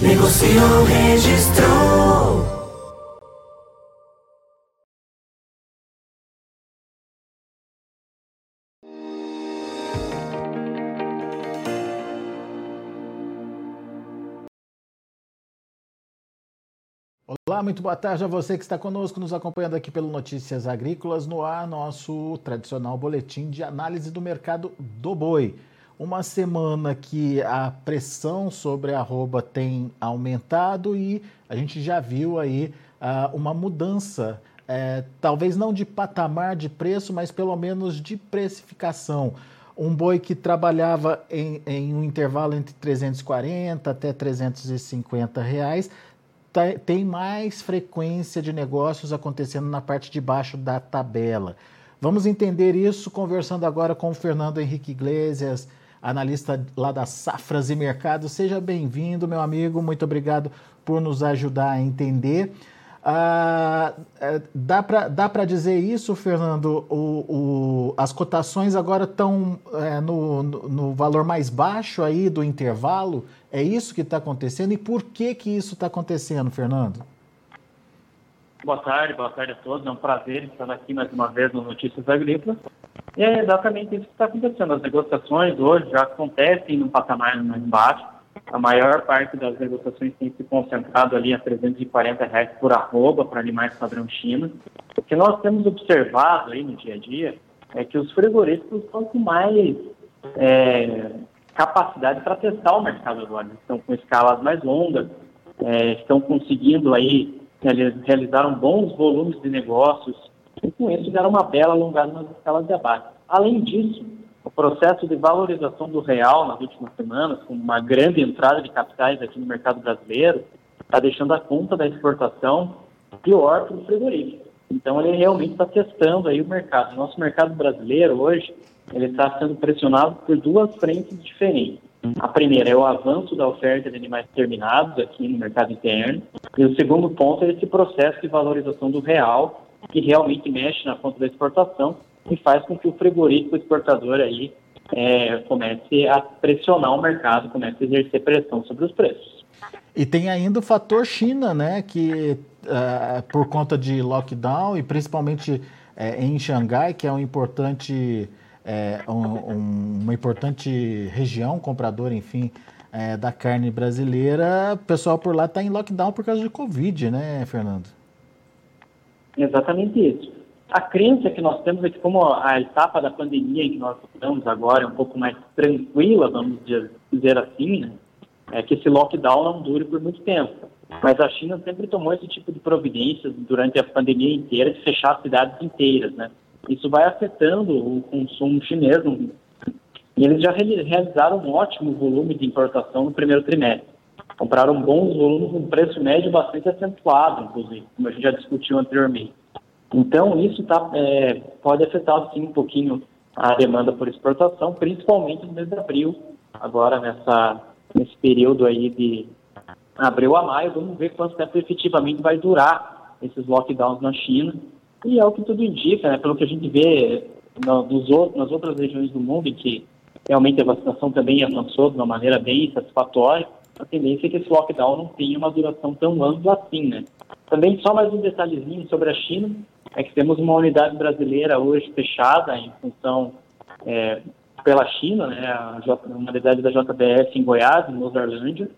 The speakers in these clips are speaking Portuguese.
Negociou, registrou. Olá, muito boa tarde a você que está conosco, nos acompanhando aqui pelo Notícias Agrícolas no ar, nosso tradicional boletim de análise do mercado do boi. Uma semana que a pressão sobre a arroba tem aumentado e a gente já viu aí uh, uma mudança, é, talvez não de patamar de preço, mas pelo menos de precificação. Um boi que trabalhava em, em um intervalo entre 340 até 350 reais Tá, tem mais frequência de negócios acontecendo na parte de baixo da tabela. Vamos entender isso conversando agora com o Fernando Henrique Iglesias, analista lá da Safras e Mercado. Seja bem-vindo, meu amigo. Muito obrigado por nos ajudar a entender. Ah, é, dá para dá dizer isso, Fernando? O, o, as cotações agora estão é, no, no, no, valor mais baixo aí do intervalo? É isso que está acontecendo? E por que, que isso está acontecendo, Fernando? Boa tarde, boa tarde a todos. É um prazer estar aqui mais uma vez no Notícias Agrícolas. E é exatamente isso que está acontecendo. As negociações hoje já acontecem num patamar mais baixo a maior parte das negociações tem se concentrado ali a 340 reais por arroba para animais padrão China. O que nós temos observado aí no dia a dia é que os frigoríficos estão com mais é, capacidade para testar o mercado agora. Estão com escalas mais longas, é, estão conseguindo aí realizar bons volumes de negócios e com isso deram uma bela alongada nas escalas de abate. Além disso, o processo de valorização do real nas últimas semanas, com uma grande entrada de capitais aqui no mercado brasileiro, está deixando a conta da exportação pior para o frigorífico. Então ele realmente está testando aí o mercado. O nosso mercado brasileiro hoje ele está sendo pressionado por duas frentes diferentes. A primeira é o avanço da oferta de animais terminados aqui no mercado interno. E o segundo ponto é esse processo de valorização do real, que realmente mexe na conta da exportação e faz com que o frigorífico exportador aí é, comece a pressionar o mercado, comece a exercer pressão sobre os preços. E tem ainda o fator China, né, que uh, por conta de lockdown e principalmente uh, em Xangai, que é um importante, uh, um, um, uma importante região compradora, enfim, da carne brasileira, o pessoal por lá está em lockdown por causa de Covid, né, Fernando? Exatamente isso. A crença que nós temos é que como a etapa da pandemia em que nós estamos agora é um pouco mais tranquila, vamos dizer assim, né, é que esse lockdown não dure por muito tempo. Mas a China sempre tomou esse tipo de providências durante a pandemia inteira de fechar cidades inteiras, né? Isso vai afetando o consumo chinês. E eles já realizaram um ótimo volume de importação no primeiro trimestre. Compraram bons volumes com preço médio bastante acentuado, inclusive, como a gente já discutiu anteriormente. Então, isso tá, é, pode afetar, sim, um pouquinho a demanda por exportação, principalmente no mês de abril, agora nessa, nesse período aí de abril a maio, vamos ver quanto tempo efetivamente vai durar esses lockdowns na China, e é o que tudo indica, né, pelo que a gente vê no, nos outros, nas outras regiões do mundo, em que realmente a vacinação também avançou de uma maneira bem satisfatória, a tendência é que esse lockdown não tenha uma duração tão ampla assim, né. Também só mais um detalhezinho sobre a China, é que temos uma unidade brasileira hoje fechada em função é, pela China, né, a uma unidade da JBS em Goiás, em Mozarlândia,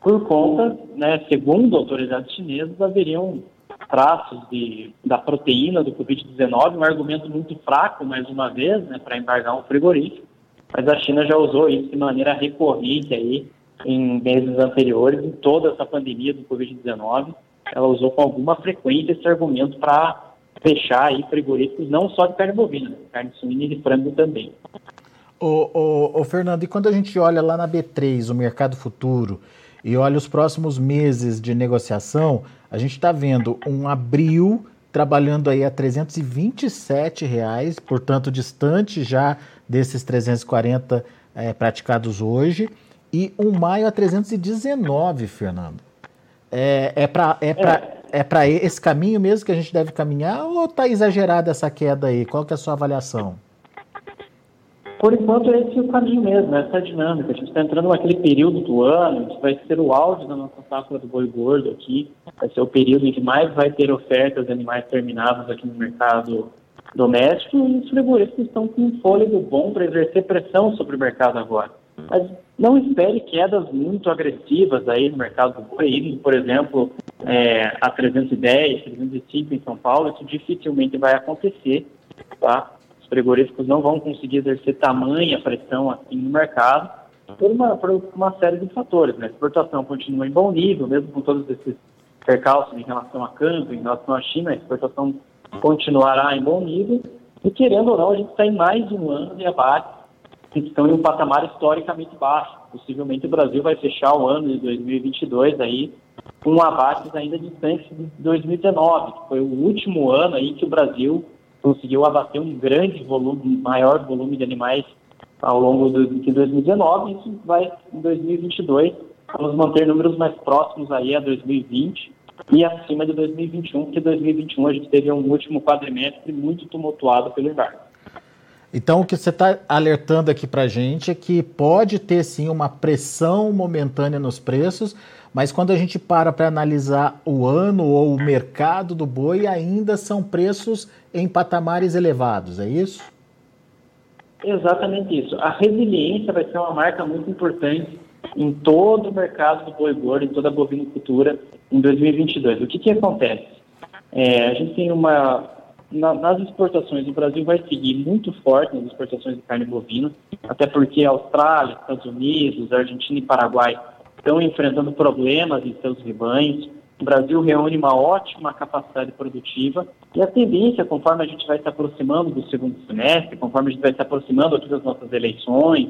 por conta, né, segundo autoridades chinesas, haveriam traços de, da proteína do Covid-19, um argumento muito fraco, mais uma vez, né, para embargar um frigorífico, mas a China já usou isso de maneira recorrente aí em meses anteriores, em toda essa pandemia do Covid-19, ela usou com alguma frequência esse argumento para fechar aí frigoríficos não só de carne bovina, carne suína e de frango também. Ô, ô, ô, Fernando, e quando a gente olha lá na B3, o mercado futuro, e olha os próximos meses de negociação, a gente está vendo um abril trabalhando aí a 327 reais, portanto distante já desses 340 é, praticados hoje, e um maio a 319, Fernando. É, é para é é. é esse caminho mesmo que a gente deve caminhar ou está exagerada essa queda aí? Qual que é a sua avaliação? Por enquanto, esse é o caminho mesmo, essa é a dinâmica. A gente está entrando naquele período do ano, que vai ser o auge da nossa safra do boi gordo aqui. Vai ser o período em que mais vai ter ofertas de animais terminados aqui no mercado doméstico e os frigoríficos estão com um fôlego bom para exercer pressão sobre o mercado agora. Mas não espere quedas muito agressivas aí no mercado do boi, por exemplo, é, a 310, 305 em São Paulo, isso dificilmente vai acontecer, tá? frigoríficos não vão conseguir exercer tamanha pressão assim no mercado por uma, por uma série de fatores. Né? A exportação continua em bom nível, mesmo com todos esses percalços em relação a câmbio, em relação à China, a exportação continuará em bom nível. E querendo ou não, a gente está em mais um ano de abate que estão em um patamar historicamente baixo. Possivelmente o Brasil vai fechar o ano de 2022 aí com abates ainda distantes de 2019, que foi o último ano aí que o Brasil conseguiu abater um grande volume, maior volume de animais ao longo de 2019, isso vai em 2022, vamos manter números mais próximos aí a 2020 e acima de 2021, porque 2021 a gente teve um último quadrimestre muito tumultuado pelo inverno. Então, o que você está alertando aqui para a gente é que pode ter sim uma pressão momentânea nos preços, mas quando a gente para para analisar o ano ou o mercado do boi, ainda são preços em patamares elevados, é isso? Exatamente isso. A resiliência vai ser uma marca muito importante em todo o mercado do boi gordo, em toda a bovinicultura em 2022. O que, que acontece? É, a gente tem uma. Na, nas exportações, o Brasil vai seguir muito forte nas exportações de carne bovina, até porque Austrália, Estados Unidos, Argentina e Paraguai estão enfrentando problemas em seus rebanhos. O Brasil reúne uma ótima capacidade produtiva e a tendência, conforme a gente vai se aproximando do segundo semestre, conforme a gente vai se aproximando aqui das nossas eleições,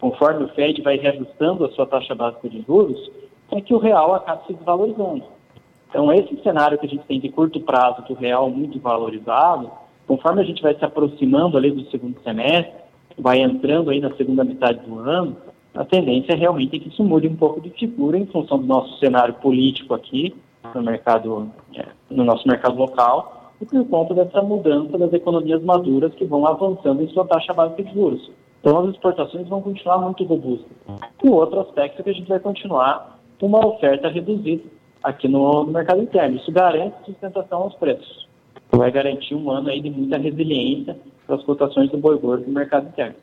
conforme o Fed vai reajustando a sua taxa básica de juros, é que o real acaba se desvalorizando. Então, esse cenário que a gente tem de curto prazo, do real muito valorizado, conforme a gente vai se aproximando ali do segundo semestre, vai entrando aí na segunda metade do ano, a tendência é realmente que isso mude um pouco de figura em função do nosso cenário político aqui, no mercado, é, no nosso mercado local, e por conta dessa mudança das economias maduras que vão avançando em sua taxa básica de juros. Então as exportações vão continuar muito robustas. E o outro aspecto é que a gente vai continuar com uma oferta reduzida aqui no, no mercado interno. Isso garante sustentação aos preços. Vai garantir um ano aí de muita resiliência para as cotações do boi gordo no mercado interno.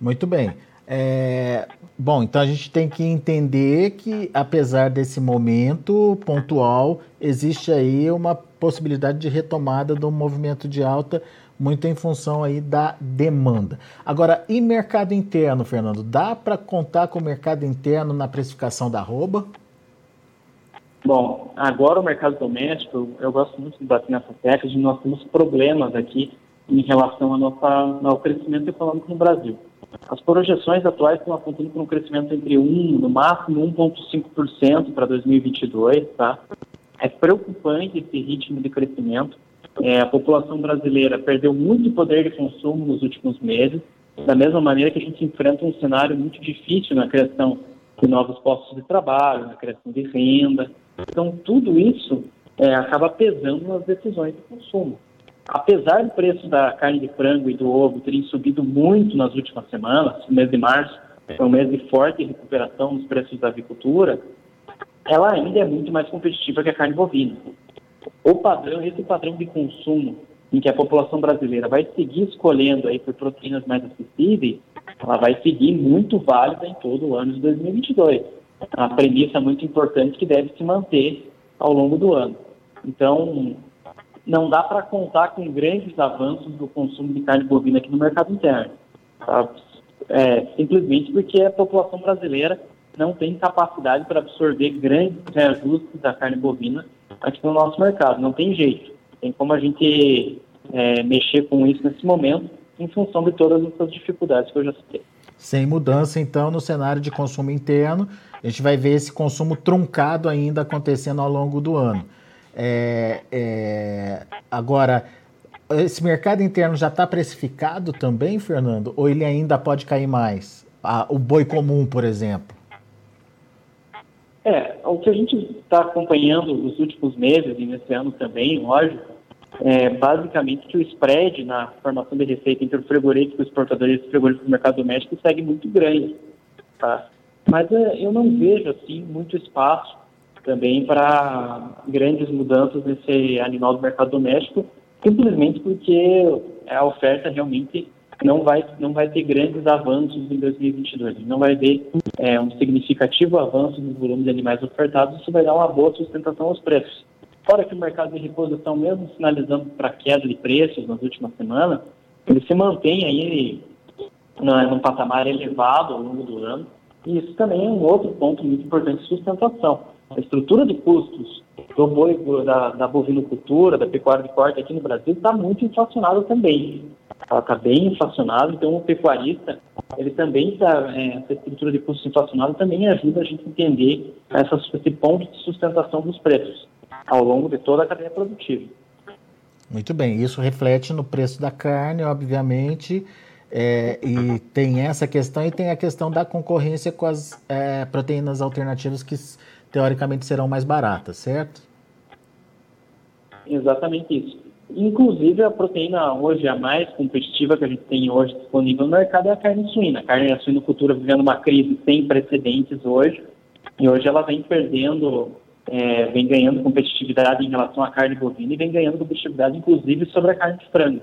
Muito bem. É, bom, então a gente tem que entender que, apesar desse momento pontual, existe aí uma possibilidade de retomada do movimento de alta, muito em função aí da demanda. Agora, e mercado interno, Fernando? Dá para contar com o mercado interno na precificação da arroba? Bom, agora o mercado doméstico, eu gosto muito de bater nessa tecla de nós temos problemas aqui em relação ao, nosso ao crescimento econômico no Brasil. As projeções atuais estão apontando para um crescimento entre 1, no máximo 1,5% para 2022, tá? É preocupante esse ritmo de crescimento. É, a população brasileira perdeu muito poder de consumo nos últimos meses, da mesma maneira que a gente enfrenta um cenário muito difícil na criação de novos postos de trabalho, na criação de renda. Então, tudo isso é, acaba pesando nas decisões de consumo apesar do preço da carne de frango e do ovo terem subido muito nas últimas semanas, o mês de março foi um mês de forte recuperação nos preços da avicultura, ela ainda é muito mais competitiva que a carne bovina. O padrão, esse padrão de consumo em que a população brasileira vai seguir escolhendo aí por proteínas mais acessíveis, ela vai seguir muito válida em todo o ano de 2022. É uma premissa muito importante que deve se manter ao longo do ano. Então, não dá para contar com grandes avanços do consumo de carne bovina aqui no mercado interno. Tá? É, simplesmente porque a população brasileira não tem capacidade para absorver grandes reajustes da carne bovina aqui no nosso mercado. Não tem jeito. Tem como a gente é, mexer com isso nesse momento, em função de todas essas dificuldades que eu já citei. Sem mudança, então, no cenário de consumo interno, a gente vai ver esse consumo truncado ainda acontecendo ao longo do ano. É, é, agora, esse mercado interno já está precificado também, Fernando? Ou ele ainda pode cair mais? Ah, o boi comum, por exemplo. É, o que a gente está acompanhando nos últimos meses e nesse ano também, lógico, é basicamente que o spread na formação de receita entre o frigorífico exportador e o frigorífico do mercado doméstico segue muito grande. Tá? Mas é, eu não vejo assim muito espaço também para grandes mudanças nesse animal do mercado doméstico, simplesmente porque a oferta realmente não vai, não vai ter grandes avanços em 2022. Não vai ter é, um significativo avanço no volume de animais ofertados, isso vai dar uma boa sustentação aos preços. Fora que o mercado de reposição, mesmo sinalizando para queda de preços nas últimas semanas, ele se mantém aí num patamar elevado ao longo do ano. E isso também é um outro ponto muito importante de sustentação. A estrutura de custos do boi, da, da bovinocultura, da pecuária de corte aqui no Brasil está muito inflacionada também. Ela está bem inflacionada, então o pecuarista, ele também está, é, essa estrutura de custos inflacionada também ajuda a gente a entender essa, esse ponto de sustentação dos preços ao longo de toda a cadeia produtiva. Muito bem, isso reflete no preço da carne, obviamente, é, e tem essa questão e tem a questão da concorrência com as é, proteínas alternativas que teoricamente serão mais baratas, certo? Exatamente isso. Inclusive, a proteína hoje a mais competitiva que a gente tem hoje disponível no mercado é a carne suína. A carne a suinocultura vivendo uma crise sem precedentes hoje, e hoje ela vem perdendo, é, vem ganhando competitividade em relação à carne bovina e vem ganhando competitividade, inclusive, sobre a carne de frango.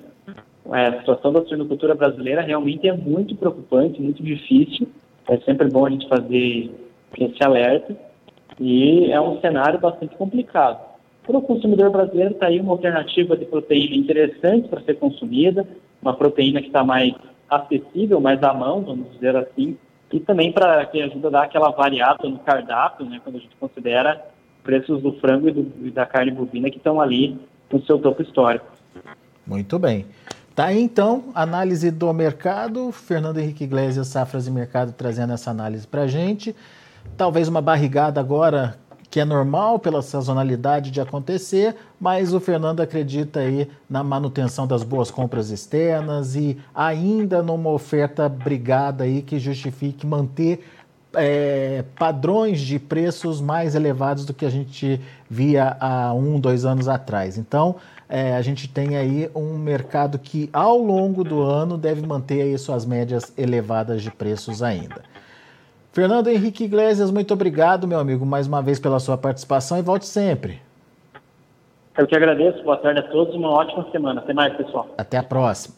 É, a situação da suinocultura brasileira realmente é muito preocupante, muito difícil. É sempre bom a gente fazer esse alerta. E é um cenário bastante complicado. Para o consumidor brasileiro está aí uma alternativa de proteína interessante para ser consumida, uma proteína que está mais acessível, mais à mão, vamos dizer assim, e também para que ajuda a dar aquela variada no cardápio, né, quando a gente considera preços do frango e, do, e da carne bovina que estão ali no seu topo histórico. Muito bem. Tá aí então, análise do mercado, Fernando Henrique Iglesias, Safras e Mercado, trazendo essa análise para a gente. Talvez uma barrigada agora que é normal pela sazonalidade de acontecer, mas o Fernando acredita aí na manutenção das boas compras externas e ainda numa oferta brigada aí que justifique manter é, padrões de preços mais elevados do que a gente via há um, dois anos atrás. Então, é, a gente tem aí um mercado que ao longo do ano deve manter aí suas médias elevadas de preços ainda. Fernando Henrique Iglesias, muito obrigado, meu amigo, mais uma vez pela sua participação e volte sempre. Eu que agradeço, boa tarde a todos, uma ótima semana. Até mais, pessoal. Até a próxima.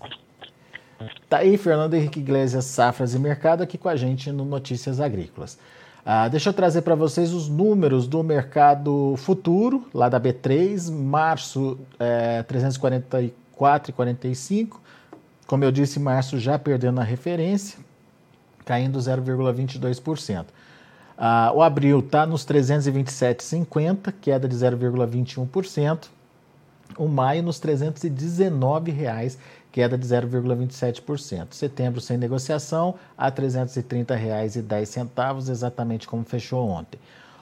Tá aí Fernando Henrique Iglesias, Safras e Mercado, aqui com a gente no Notícias Agrícolas. Ah, deixa eu trazer para vocês os números do mercado futuro, lá da B3, março é, 344,45. Como eu disse, março já perdendo a referência, caindo 0,22%. Ah, o abril está nos 327,50, queda de 0,21%. O maio nos 319 reais, queda de 0,27%. Setembro sem negociação a R$ 330,10, exatamente como fechou ontem.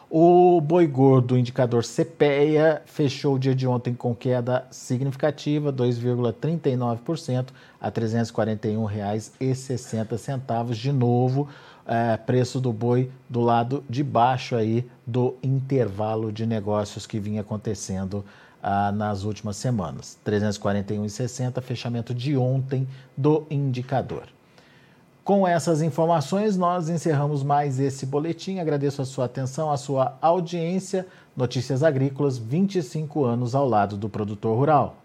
O boi gordo, indicador CPEA, fechou o dia de ontem com queda significativa, 2,39% a R$ 341,60. De novo, é, preço do boi do lado de baixo aí do intervalo de negócios que vinha acontecendo ah, nas últimas semanas. 341,60, fechamento de ontem do indicador. Com essas informações, nós encerramos mais esse boletim. Agradeço a sua atenção, a sua audiência. Notícias Agrícolas, 25 anos ao lado do produtor rural.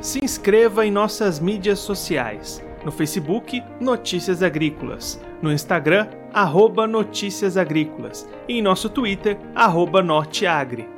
Se inscreva em nossas mídias sociais. No Facebook, Notícias Agrícolas. No Instagram, arroba Notícias Agrícolas. E em nosso Twitter, arroba Norteagri.